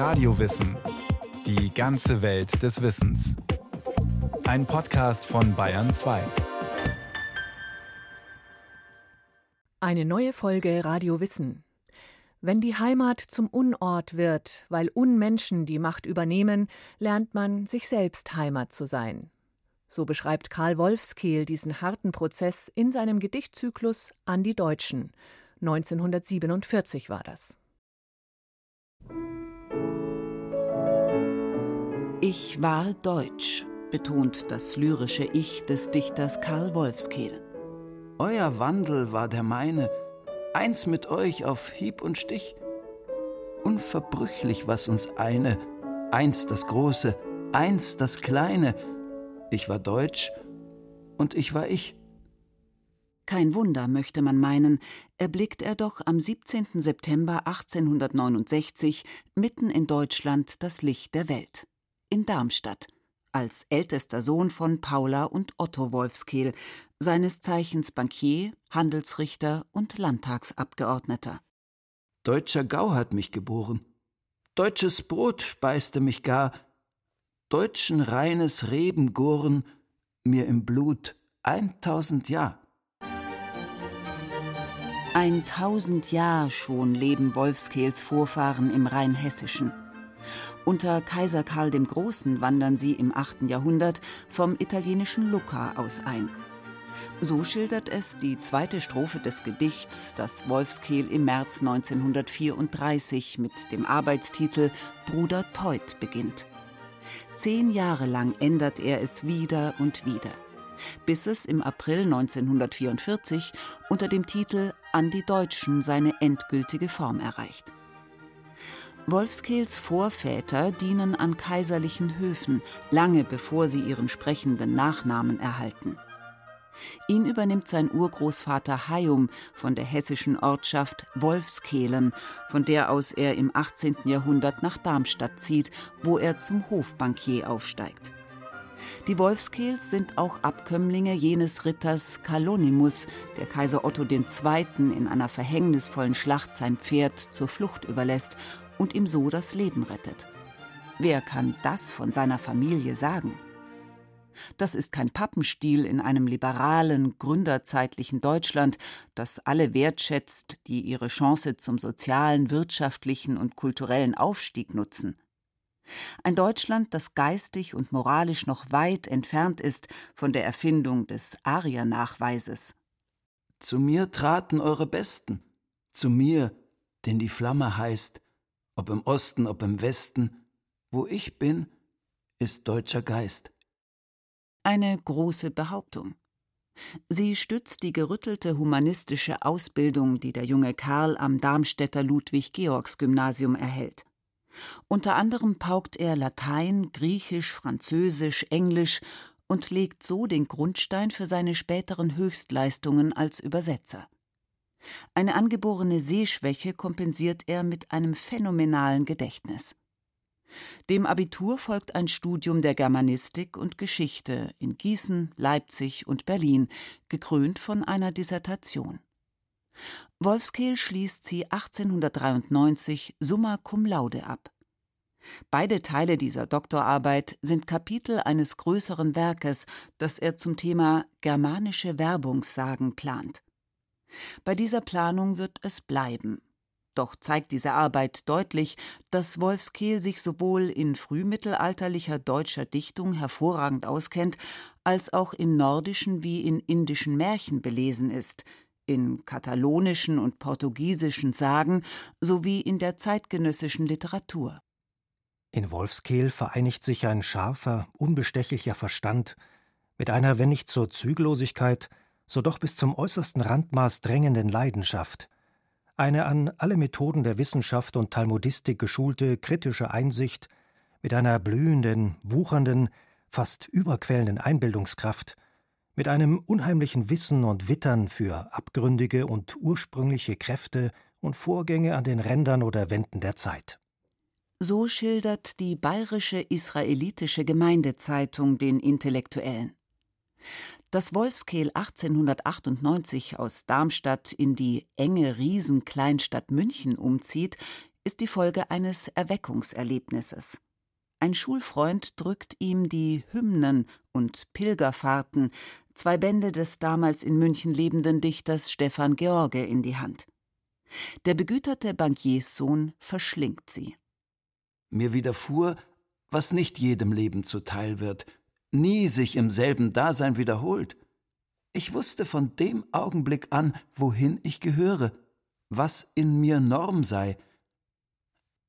Radiowissen. Die ganze Welt des Wissens. Ein Podcast von Bayern 2. Eine neue Folge Radio Wissen. Wenn die Heimat zum Unort wird, weil Unmenschen die Macht übernehmen, lernt man, sich selbst Heimat zu sein. So beschreibt Karl Wolfskehl diesen harten Prozess in seinem Gedichtzyklus An die Deutschen. 1947 war das. Ich war deutsch, betont das lyrische Ich des Dichters Karl Wolfskehl. Euer Wandel war der meine, eins mit euch auf Hieb und Stich. Unverbrüchlich was uns eine, eins das Große, eins das Kleine, ich war deutsch und ich war ich. Kein Wunder, möchte man meinen, erblickt er doch am 17. September 1869 mitten in Deutschland das Licht der Welt. In Darmstadt, als ältester Sohn von Paula und Otto Wolfskehl, seines Zeichens Bankier, Handelsrichter und Landtagsabgeordneter. Deutscher Gau hat mich geboren. Deutsches Brot speiste mich gar, deutschen reines Rebengoren mir im Blut eintausend Jahr. Ein tausend Jahr schon leben Wolfskehls Vorfahren im Rheinhessischen. Unter Kaiser Karl dem Großen wandern sie im 8. Jahrhundert vom italienischen Lucca aus ein. So schildert es die zweite Strophe des Gedichts, das Wolfskehl im März 1934 mit dem Arbeitstitel Bruder Teut beginnt. Zehn Jahre lang ändert er es wieder und wieder, bis es im April 1944 unter dem Titel An die Deutschen seine endgültige Form erreicht. Wolfskehls Vorväter dienen an kaiserlichen Höfen, lange bevor sie ihren sprechenden Nachnamen erhalten. Ihn übernimmt sein Urgroßvater Hayum von der hessischen Ortschaft Wolfskehlen, von der aus er im 18. Jahrhundert nach Darmstadt zieht, wo er zum Hofbankier aufsteigt. Die Wolfskehls sind auch Abkömmlinge jenes Ritters Kalonimus, der Kaiser Otto II. in einer verhängnisvollen Schlacht sein Pferd zur Flucht überlässt und ihm so das Leben rettet. Wer kann das von seiner Familie sagen? Das ist kein Pappenstiel in einem liberalen, gründerzeitlichen Deutschland, das alle wertschätzt, die ihre Chance zum sozialen, wirtschaftlichen und kulturellen Aufstieg nutzen. Ein Deutschland, das geistig und moralisch noch weit entfernt ist von der Erfindung des Ariernachweises. Zu mir traten eure Besten, zu mir, den die Flamme heißt, ob im Osten, ob im Westen, wo ich bin, ist deutscher Geist. Eine große Behauptung. Sie stützt die gerüttelte humanistische Ausbildung, die der junge Karl am Darmstädter Ludwig-Georgs-Gymnasium erhält. Unter anderem paukt er Latein, Griechisch, Französisch, Englisch und legt so den Grundstein für seine späteren Höchstleistungen als Übersetzer. Eine angeborene Sehschwäche kompensiert er mit einem phänomenalen Gedächtnis. Dem Abitur folgt ein Studium der Germanistik und Geschichte in Gießen, Leipzig und Berlin, gekrönt von einer Dissertation. Wolfskehl schließt sie 1893 summa cum laude ab. Beide Teile dieser Doktorarbeit sind Kapitel eines größeren Werkes, das er zum Thema germanische Werbungssagen plant. Bei dieser Planung wird es bleiben, doch zeigt diese Arbeit deutlich, dass Wolfskehl sich sowohl in frühmittelalterlicher deutscher Dichtung hervorragend auskennt, als auch in nordischen wie in indischen Märchen belesen ist, in katalonischen und portugiesischen Sagen sowie in der zeitgenössischen Literatur. In Wolfskehl vereinigt sich ein scharfer, unbestechlicher Verstand mit einer, wenn nicht zur Zügellosigkeit, so doch bis zum äußersten Randmaß drängenden Leidenschaft – eine an alle Methoden der Wissenschaft und Talmudistik geschulte kritische Einsicht mit einer blühenden, wuchernden, fast überquellenden Einbildungskraft, mit einem unheimlichen Wissen und Wittern für abgründige und ursprüngliche Kräfte und Vorgänge an den Rändern oder Wänden der Zeit. So schildert die bayerische israelitische Gemeindezeitung den Intellektuellen. Dass Wolfskehl 1898 aus Darmstadt in die enge Riesenkleinstadt München umzieht, ist die Folge eines Erweckungserlebnisses. Ein Schulfreund drückt ihm die Hymnen und Pilgerfahrten, zwei Bände des damals in München lebenden Dichters Stefan George, in die Hand. Der begüterte Bankierssohn verschlingt sie. Mir widerfuhr, was nicht jedem Leben zuteil wird, nie sich im selben Dasein wiederholt. Ich wusste von dem Augenblick an, wohin ich gehöre, was in mir Norm sei.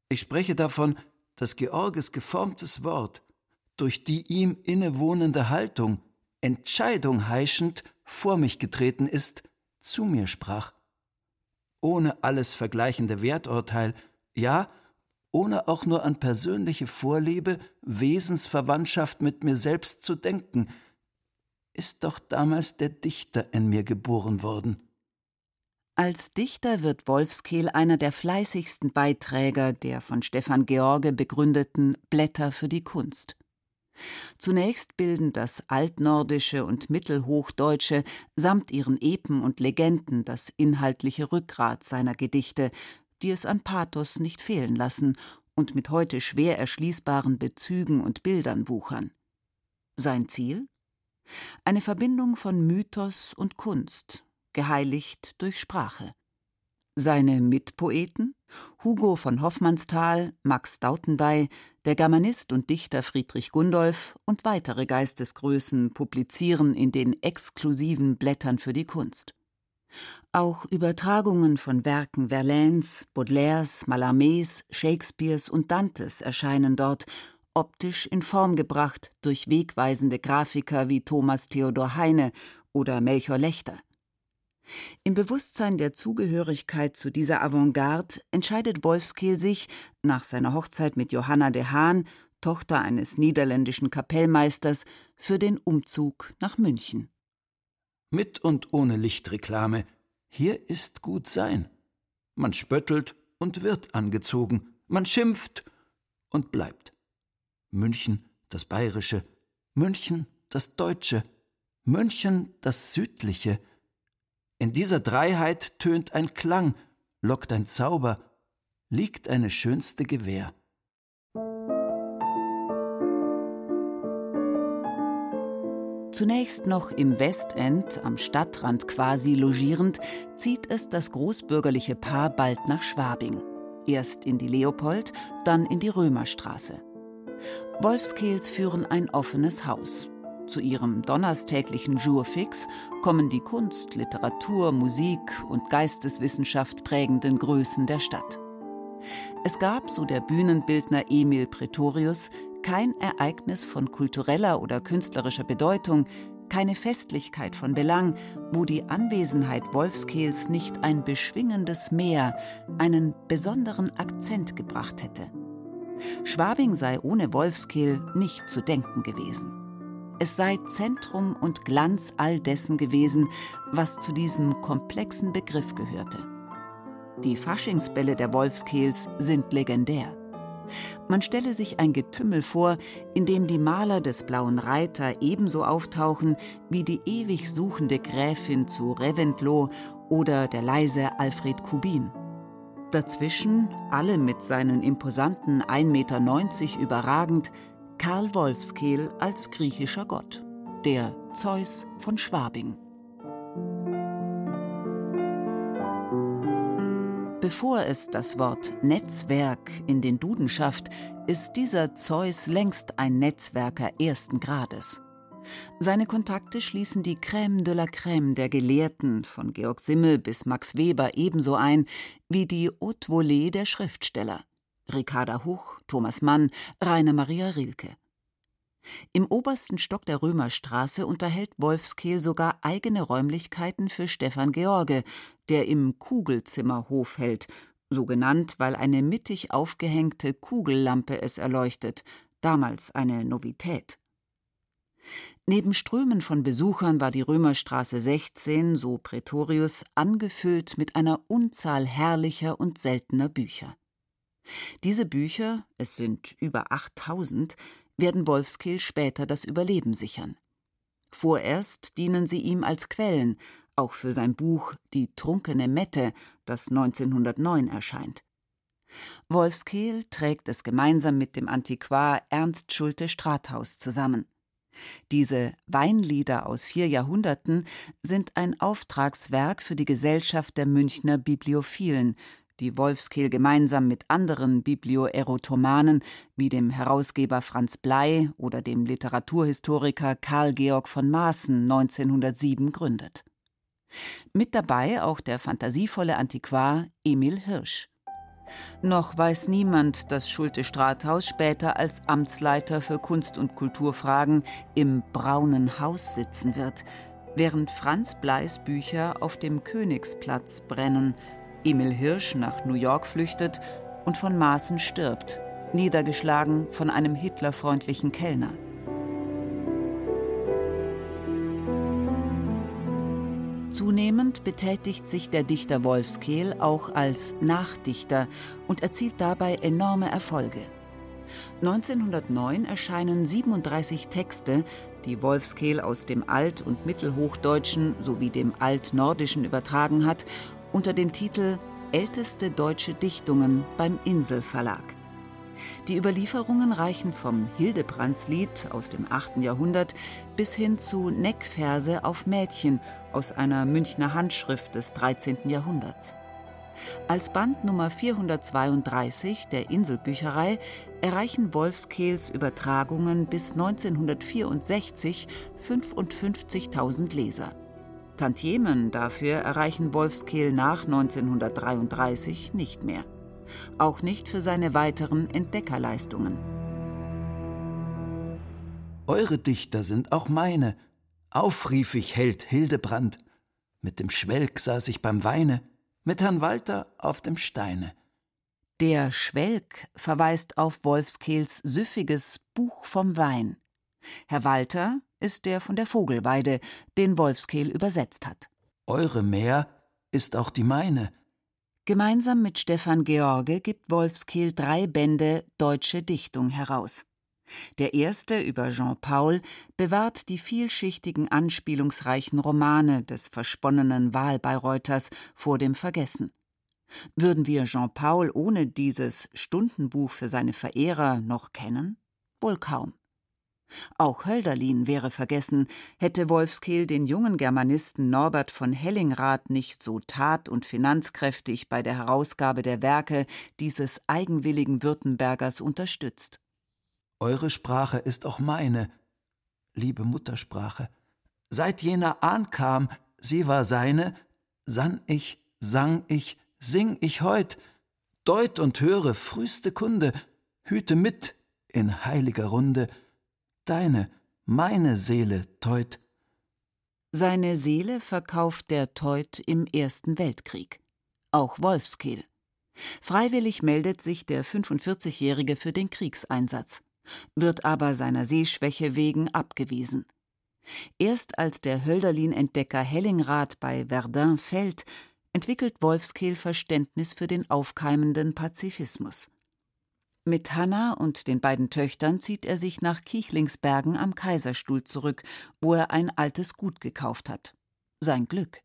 Ich spreche davon, dass Georges geformtes Wort durch die ihm innewohnende Haltung, Entscheidung heischend, vor mich getreten ist, zu mir sprach. Ohne alles vergleichende Werturteil, ja, ohne auch nur an persönliche Vorliebe, Wesensverwandtschaft mit mir selbst zu denken, ist doch damals der Dichter in mir geboren worden. Als Dichter wird Wolfskehl einer der fleißigsten Beiträger der von Stefan George begründeten Blätter für die Kunst. Zunächst bilden das Altnordische und Mittelhochdeutsche samt ihren Epen und Legenden das inhaltliche Rückgrat seiner Gedichte, die es an Pathos nicht fehlen lassen und mit heute schwer erschließbaren Bezügen und Bildern wuchern. Sein Ziel? Eine Verbindung von Mythos und Kunst, geheiligt durch Sprache. Seine Mitpoeten Hugo von Hoffmannsthal, Max Dautendey, der Germanist und Dichter Friedrich Gundolf und weitere Geistesgrößen publizieren in den exklusiven Blättern für die Kunst. Auch Übertragungen von Werken Verlaines, Baudelaires, Mallarmés, Shakespeares und Dantes erscheinen dort, optisch in Form gebracht durch wegweisende Grafiker wie Thomas Theodor Heine oder Melchior Lechter. Im Bewusstsein der Zugehörigkeit zu dieser Avantgarde entscheidet Wolfskehl sich, nach seiner Hochzeit mit Johanna de Haan, Tochter eines niederländischen Kapellmeisters, für den Umzug nach München. Mit und ohne Lichtreklame, hier ist gut sein. Man spöttelt und wird angezogen, man schimpft und bleibt. München das Bayerische, München das Deutsche, München das Südliche, in dieser Dreiheit tönt ein Klang, lockt ein Zauber, liegt eine schönste Gewähr. Zunächst noch im Westend, am Stadtrand quasi logierend, zieht es das großbürgerliche Paar bald nach Schwabing. Erst in die Leopold, dann in die Römerstraße. Wolfskehls führen ein offenes Haus. Zu ihrem donnerstäglichen Jour fix kommen die Kunst, Literatur, Musik und Geisteswissenschaft prägenden Größen der Stadt. Es gab, so der Bühnenbildner Emil Pretorius, kein Ereignis von kultureller oder künstlerischer Bedeutung, keine Festlichkeit von Belang, wo die Anwesenheit Wolfskehls nicht ein beschwingendes Meer, einen besonderen Akzent gebracht hätte. Schwabing sei ohne Wolfskehl nicht zu denken gewesen es sei Zentrum und Glanz all dessen gewesen, was zu diesem komplexen Begriff gehörte. Die Faschingsbälle der Wolfskehls sind legendär. Man stelle sich ein Getümmel vor, in dem die Maler des Blauen Reiter ebenso auftauchen wie die ewig suchende Gräfin zu Reventlow oder der leise Alfred Kubin. Dazwischen, alle mit seinen imposanten 1,90 Meter überragend, Karl Wolfskehl als griechischer Gott, der Zeus von Schwabing. Bevor es das Wort Netzwerk in den Duden schafft, ist dieser Zeus längst ein Netzwerker ersten Grades. Seine Kontakte schließen die Crème de la Crème der Gelehrten, von Georg Simmel bis Max Weber ebenso ein, wie die Haute Volée der Schriftsteller. Ricarda Huch, Thomas Mann, Rainer Maria Rilke. Im obersten Stock der Römerstraße unterhält Wolfskehl sogar eigene Räumlichkeiten für Stefan George, der im Kugelzimmer Hof hält, so genannt, weil eine mittig aufgehängte Kugellampe es erleuchtet, damals eine Novität. Neben Strömen von Besuchern war die Römerstraße 16, so Prätorius, angefüllt mit einer Unzahl herrlicher und seltener Bücher. Diese Bücher, es sind über 8000, werden Wolfskill später das Überleben sichern. Vorerst dienen sie ihm als Quellen, auch für sein Buch Die trunkene Mette, das 1909 erscheint. Wolfskehl trägt es gemeinsam mit dem Antiquar Ernst Schulte Strathaus zusammen. Diese Weinlieder aus vier Jahrhunderten sind ein Auftragswerk für die Gesellschaft der Münchner Bibliophilen, die Wolfskehl gemeinsam mit anderen Biblioerotomanen wie dem Herausgeber Franz Blei oder dem Literaturhistoriker Karl Georg von Maaßen 1907 gründet. Mit dabei auch der fantasievolle Antiquar Emil Hirsch. Noch weiß niemand, dass Schulte Strathaus später als Amtsleiter für Kunst- und Kulturfragen im Braunen Haus sitzen wird, während Franz Bleis Bücher auf dem Königsplatz brennen, Emil Hirsch nach New York flüchtet und von Maaßen stirbt, niedergeschlagen von einem hitlerfreundlichen Kellner. Zunehmend betätigt sich der Dichter Wolfskehl auch als Nachdichter und erzielt dabei enorme Erfolge. 1909 erscheinen 37 Texte, die Wolfskehl aus dem Alt- und Mittelhochdeutschen sowie dem Altnordischen übertragen hat, unter dem Titel Älteste deutsche Dichtungen beim Insel Verlag. Die Überlieferungen reichen vom Hildebrandslied aus dem 8. Jahrhundert bis hin zu Neckverse auf Mädchen aus einer Münchner Handschrift des 13. Jahrhunderts. Als Band Nummer 432 der Inselbücherei erreichen Wolfskehls Übertragungen bis 1964 55.000 Leser. Tantiemen dafür erreichen Wolfskehl nach 1933 nicht mehr auch nicht für seine weiteren Entdeckerleistungen. Eure Dichter sind auch meine. Aufrief ich Held Hildebrand. Mit dem Schwelg saß ich beim Weine, mit Herrn Walter auf dem Steine. Der Schwelg verweist auf Wolfskehls süffiges Buch vom Wein. Herr Walter ist der von der Vogelweide, den Wolfskehl übersetzt hat. Eure Meer ist auch die meine. Gemeinsam mit Stefan George gibt Wolfskehl drei Bände Deutsche Dichtung heraus. Der erste über Jean Paul bewahrt die vielschichtigen, anspielungsreichen Romane des versponnenen Wahlbayreuters vor dem Vergessen. Würden wir Jean Paul ohne dieses Stundenbuch für seine Verehrer noch kennen? Wohl kaum. Auch Hölderlin wäre vergessen, hätte Wolfskehl den jungen Germanisten Norbert von Hellingrath nicht so tat- und finanzkräftig bei der Herausgabe der Werke dieses eigenwilligen Württembergers unterstützt. Eure Sprache ist auch meine, liebe Muttersprache. Seit jener Ahn kam, sie war seine, sann ich, sang ich, sing ich heut, deut und höre frühste Kunde, hüte mit in heiliger Runde, deine, meine Seele, Teut. Seine Seele verkauft der Teut im Ersten Weltkrieg. Auch Wolfskehl. Freiwillig meldet sich der 45-Jährige für den Kriegseinsatz, wird aber seiner Sehschwäche wegen abgewiesen. Erst als der Hölderlin-Entdecker Hellingrath bei Verdun fällt, entwickelt Wolfskehl Verständnis für den aufkeimenden Pazifismus. Mit Hanna und den beiden Töchtern zieht er sich nach Kichlingsbergen am Kaiserstuhl zurück, wo er ein altes Gut gekauft hat. Sein Glück.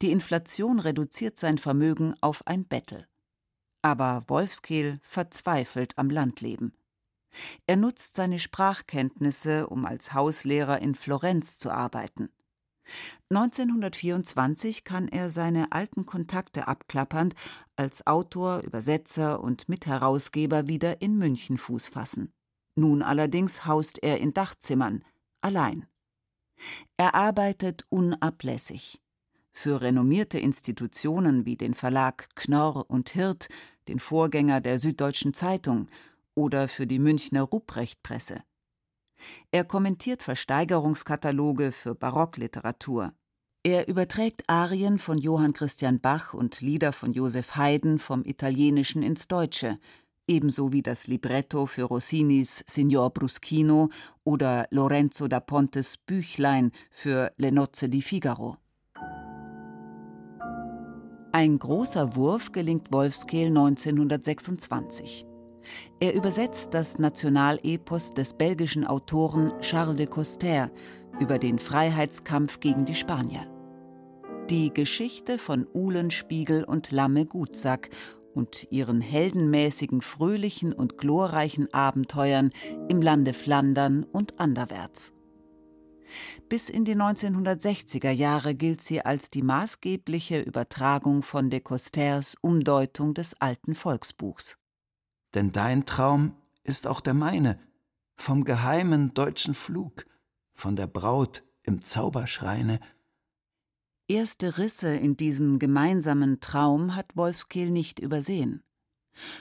Die Inflation reduziert sein Vermögen auf ein Bettel. Aber Wolfskehl verzweifelt am Landleben. Er nutzt seine Sprachkenntnisse, um als Hauslehrer in Florenz zu arbeiten. 1924 kann er seine alten Kontakte abklappernd als Autor, Übersetzer und Mitherausgeber wieder in München Fuß fassen. Nun allerdings haust er in Dachzimmern, allein. Er arbeitet unablässig. Für renommierte Institutionen wie den Verlag Knorr und Hirt, den Vorgänger der Süddeutschen Zeitung, oder für die Münchner Ruprechtpresse. Er kommentiert Versteigerungskataloge für Barockliteratur. Er überträgt Arien von Johann Christian Bach und Lieder von Joseph Haydn vom Italienischen ins Deutsche, ebenso wie das Libretto für Rossinis Signor Bruschino oder Lorenzo da Pontes Büchlein für Le Nozze di Figaro. Ein großer Wurf gelingt Wolfskehl 1926. Er übersetzt das Nationalepos des belgischen Autoren Charles de Coster über den Freiheitskampf gegen die Spanier. Die Geschichte von Uhlenspiegel und Lamme Gutsack und ihren heldenmäßigen, fröhlichen und glorreichen Abenteuern im Lande Flandern und anderwärts. Bis in die 1960er Jahre gilt sie als die maßgebliche Übertragung von de Costers Umdeutung des alten Volksbuchs. Denn dein Traum ist auch der meine, vom geheimen deutschen Flug, von der Braut im Zauberschreine. Erste Risse in diesem gemeinsamen Traum hat Wolfskehl nicht übersehen.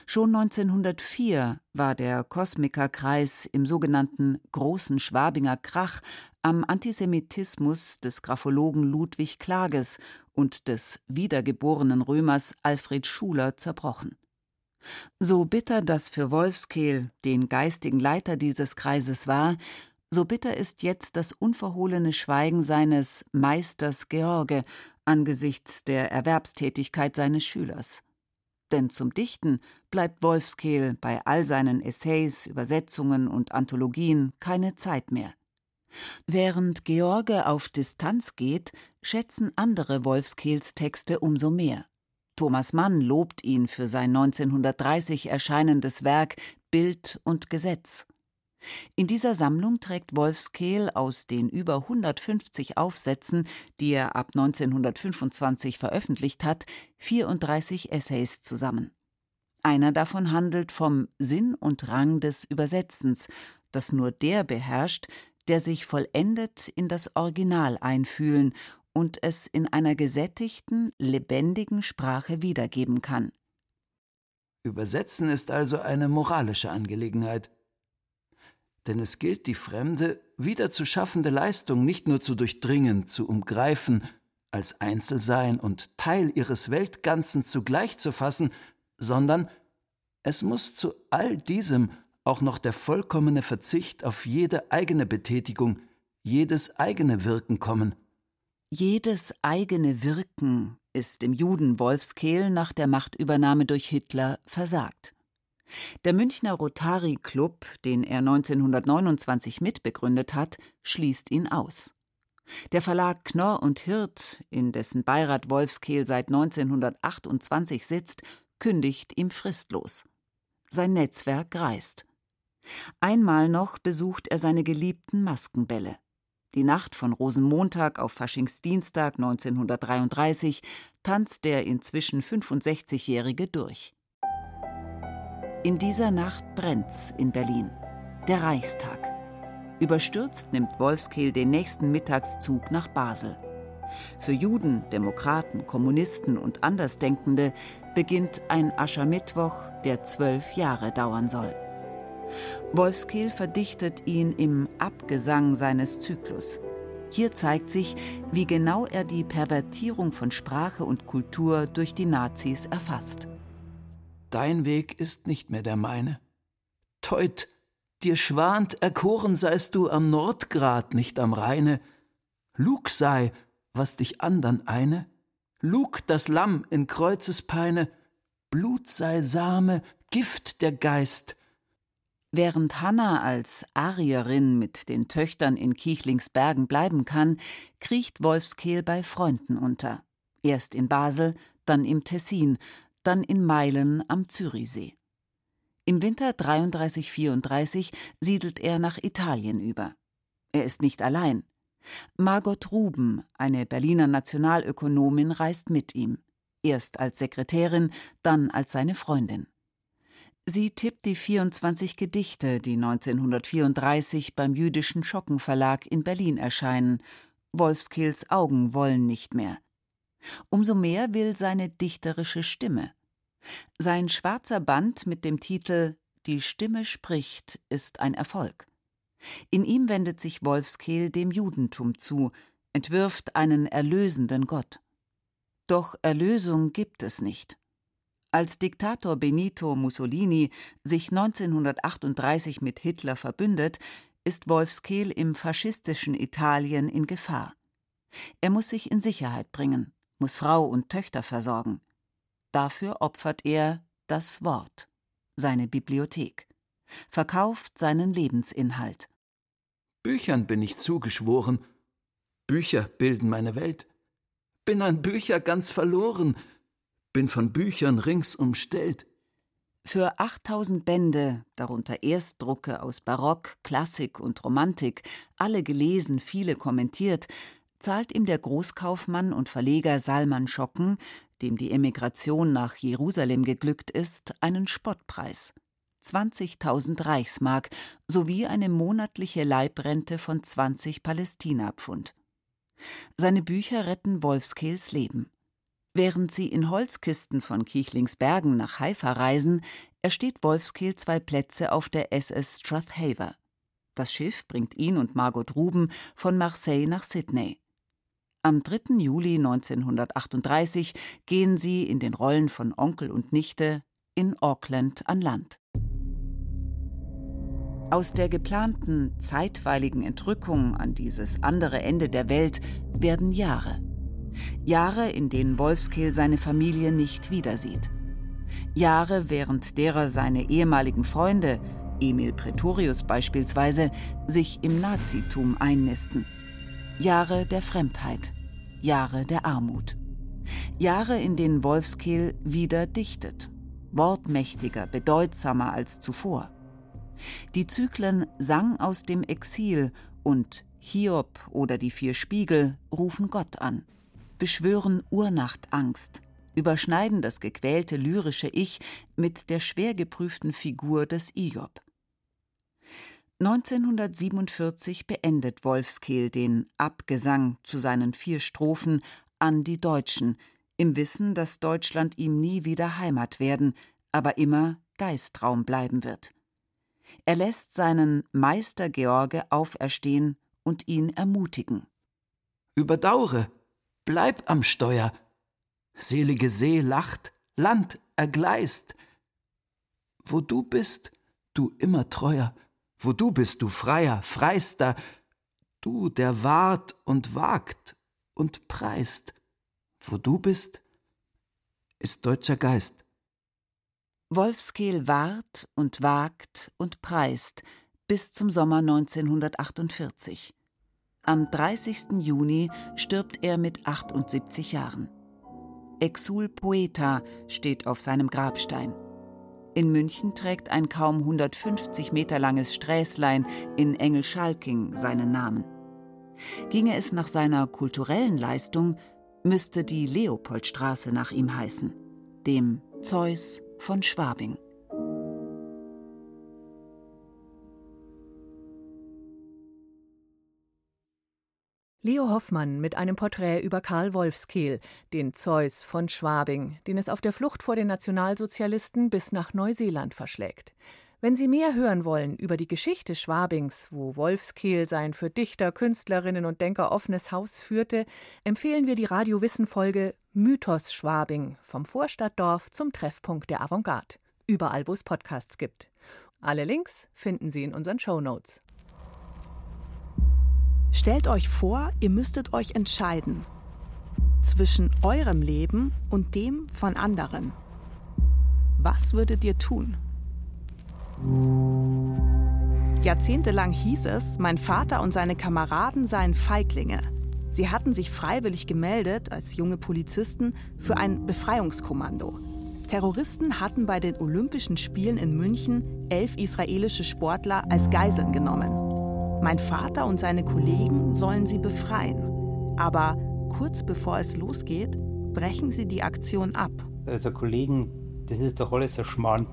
Schon 1904 war der Kosmikerkreis im sogenannten Großen Schwabinger Krach am Antisemitismus des Graphologen Ludwig Klages und des wiedergeborenen Römers Alfred Schuler zerbrochen. So bitter das für Wolfskehl, den geistigen Leiter dieses Kreises war, so bitter ist jetzt das unverhohlene Schweigen seines Meisters George angesichts der Erwerbstätigkeit seines Schülers. Denn zum Dichten bleibt Wolfskehl bei all seinen Essays, Übersetzungen und Anthologien keine Zeit mehr. Während George auf Distanz geht, schätzen andere Wolfskehls Texte umso mehr. Thomas Mann lobt ihn für sein 1930 erscheinendes Werk Bild und Gesetz. In dieser Sammlung trägt Wolfskehl aus den über 150 Aufsätzen, die er ab 1925 veröffentlicht hat, 34 Essays zusammen. Einer davon handelt vom Sinn und Rang des Übersetzens, das nur der beherrscht, der sich vollendet in das Original einfühlen und es in einer gesättigten, lebendigen Sprache wiedergeben kann. Übersetzen ist also eine moralische Angelegenheit denn es gilt, die fremde, wieder zu schaffende Leistung nicht nur zu durchdringen, zu umgreifen, als Einzelsein und Teil ihres Weltganzen zugleich zu fassen, sondern es muss zu all diesem auch noch der vollkommene Verzicht auf jede eigene Betätigung, jedes eigene Wirken kommen. Jedes eigene Wirken ist dem Juden Wolfskehl nach der Machtübernahme durch Hitler versagt. Der Münchner Rotary Club, den er 1929 mitbegründet hat, schließt ihn aus. Der Verlag Knorr und Hirt, in dessen Beirat Wolfskehl seit 1928 sitzt, kündigt ihm fristlos. Sein Netzwerk reist. Einmal noch besucht er seine geliebten Maskenbälle. Die Nacht von Rosenmontag auf Faschingsdienstag 1933 tanzt der inzwischen 65-Jährige durch. In dieser Nacht brennt's in Berlin. Der Reichstag. Überstürzt nimmt Wolfskehl den nächsten Mittagszug nach Basel. Für Juden, Demokraten, Kommunisten und Andersdenkende beginnt ein Aschermittwoch, der zwölf Jahre dauern soll. Wolfskehl verdichtet ihn im Abgesang seines Zyklus. Hier zeigt sich, wie genau er die Pervertierung von Sprache und Kultur durch die Nazis erfasst. Dein Weg ist nicht mehr der meine. Teut, dir schwant, erkoren seist du am Nordgrat, nicht am Rheine. Lug sei, was dich andern eine. Lug das Lamm in Kreuzespeine. Blut sei Same, Gift der Geist. Während Hanna als Arierin mit den Töchtern in Kichlingsbergen bleiben kann, kriecht Wolfskehl bei Freunden unter. Erst in Basel, dann im Tessin, dann in Meilen am Zürichsee. Im Winter 33-34 siedelt er nach Italien über. Er ist nicht allein. Margot Ruben, eine Berliner Nationalökonomin, reist mit ihm. Erst als Sekretärin, dann als seine Freundin. Sie tippt die 24 Gedichte, die 1934 beim jüdischen Schockenverlag in Berlin erscheinen. Wolfskills Augen wollen nicht mehr. Umso mehr will seine dichterische Stimme. Sein schwarzer Band mit dem Titel Die Stimme spricht ist ein Erfolg. In ihm wendet sich Wolfskehl dem Judentum zu, entwirft einen erlösenden Gott. Doch Erlösung gibt es nicht. Als Diktator Benito Mussolini sich 1938 mit Hitler verbündet, ist Wolfskehl im faschistischen Italien in Gefahr. Er muss sich in Sicherheit bringen muss Frau und Töchter versorgen. Dafür opfert er das Wort, seine Bibliothek, verkauft seinen Lebensinhalt. Büchern bin ich zugeschworen, Bücher bilden meine Welt, bin an Bücher ganz verloren, bin von Büchern rings umstellt. Für 8000 Bände, darunter Erstdrucke aus Barock, Klassik und Romantik, alle gelesen, viele kommentiert, zahlt ihm der Großkaufmann und Verleger Salman Schocken, dem die Emigration nach Jerusalem geglückt ist, einen Spottpreis. 20.000 Reichsmark sowie eine monatliche Leibrente von 20 Palästinapfund. Seine Bücher retten Wolfskehls Leben. Während sie in Holzkisten von Kichlingsbergen nach Haifa reisen, ersteht Wolfskehl zwei Plätze auf der SS Strathaver. Das Schiff bringt ihn und Margot Ruben von Marseille nach Sydney. Am 3. Juli 1938 gehen sie in den Rollen von Onkel und Nichte in Auckland an Land. Aus der geplanten zeitweiligen Entrückung an dieses andere Ende der Welt werden Jahre. Jahre, in denen Wolfskehl seine Familie nicht wiedersieht. Jahre, während derer seine ehemaligen Freunde, Emil Pretorius beispielsweise, sich im Nazitum einnisten. Jahre der Fremdheit, Jahre der Armut. Jahre, in denen Wolfskehl wieder dichtet, wortmächtiger, bedeutsamer als zuvor. Die Zyklen Sang aus dem Exil und Hiob oder die vier Spiegel rufen Gott an beschwören Urnachtangst, überschneiden das gequälte lyrische Ich mit der schwer geprüften Figur des Iob. 1947 beendet Wolfskehl den Abgesang zu seinen vier Strophen an die Deutschen, im Wissen, dass Deutschland ihm nie wieder Heimat werden, aber immer Geistraum bleiben wird. Er lässt seinen Meister George auferstehen und ihn ermutigen. Überdaure, bleib am Steuer. Selige See lacht, Land ergleist. Wo du bist, du immer treuer, wo du bist, du freier, freister, du, der wahrt und wagt und preist. Wo du bist, ist deutscher Geist. Wolfskehl wahrt und wagt und preist bis zum Sommer 1948. Am 30. Juni stirbt er mit 78 Jahren. Exul Poeta steht auf seinem Grabstein. In München trägt ein kaum 150 Meter langes Sträßlein in Engelschalking seinen Namen. Ginge es nach seiner kulturellen Leistung, müsste die Leopoldstraße nach ihm heißen, dem Zeus von Schwabing. Leo Hoffmann mit einem Porträt über Karl Wolfskehl, den Zeus von Schwabing, den es auf der Flucht vor den Nationalsozialisten bis nach Neuseeland verschlägt. Wenn Sie mehr hören wollen über die Geschichte Schwabings, wo Wolfskehl sein für Dichter, Künstlerinnen und Denker offenes Haus führte, empfehlen wir die Radio Wissen Folge Mythos Schwabing vom Vorstadtdorf zum Treffpunkt der Avantgarde. Überall, wo es Podcasts gibt. Alle Links finden Sie in unseren Show Notes. Stellt euch vor, ihr müsstet euch entscheiden zwischen eurem Leben und dem von anderen. Was würdet ihr tun? Jahrzehntelang hieß es, mein Vater und seine Kameraden seien Feiglinge. Sie hatten sich freiwillig gemeldet als junge Polizisten für ein Befreiungskommando. Terroristen hatten bei den Olympischen Spielen in München elf israelische Sportler als Geiseln genommen. Mein Vater und seine Kollegen sollen sie befreien. Aber kurz bevor es losgeht, brechen sie die Aktion ab. Also Kollegen, das ist doch alles ein Schmarrn.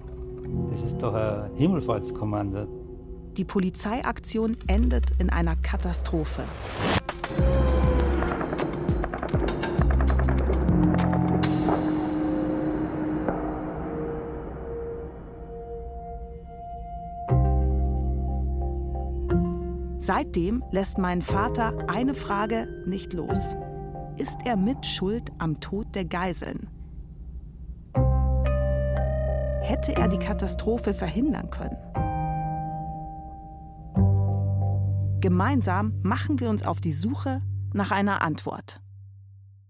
Das ist doch ein Himmelfahrtskommando. Die Polizeiaktion endet in einer Katastrophe. Seitdem lässt mein Vater eine Frage nicht los. Ist er mit Schuld am Tod der Geiseln? Hätte er die Katastrophe verhindern können? Gemeinsam machen wir uns auf die Suche nach einer Antwort.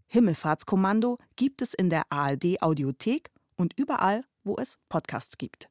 Himmelfahrtskommando gibt es in der ARD Audiothek und überall, wo es Podcasts gibt.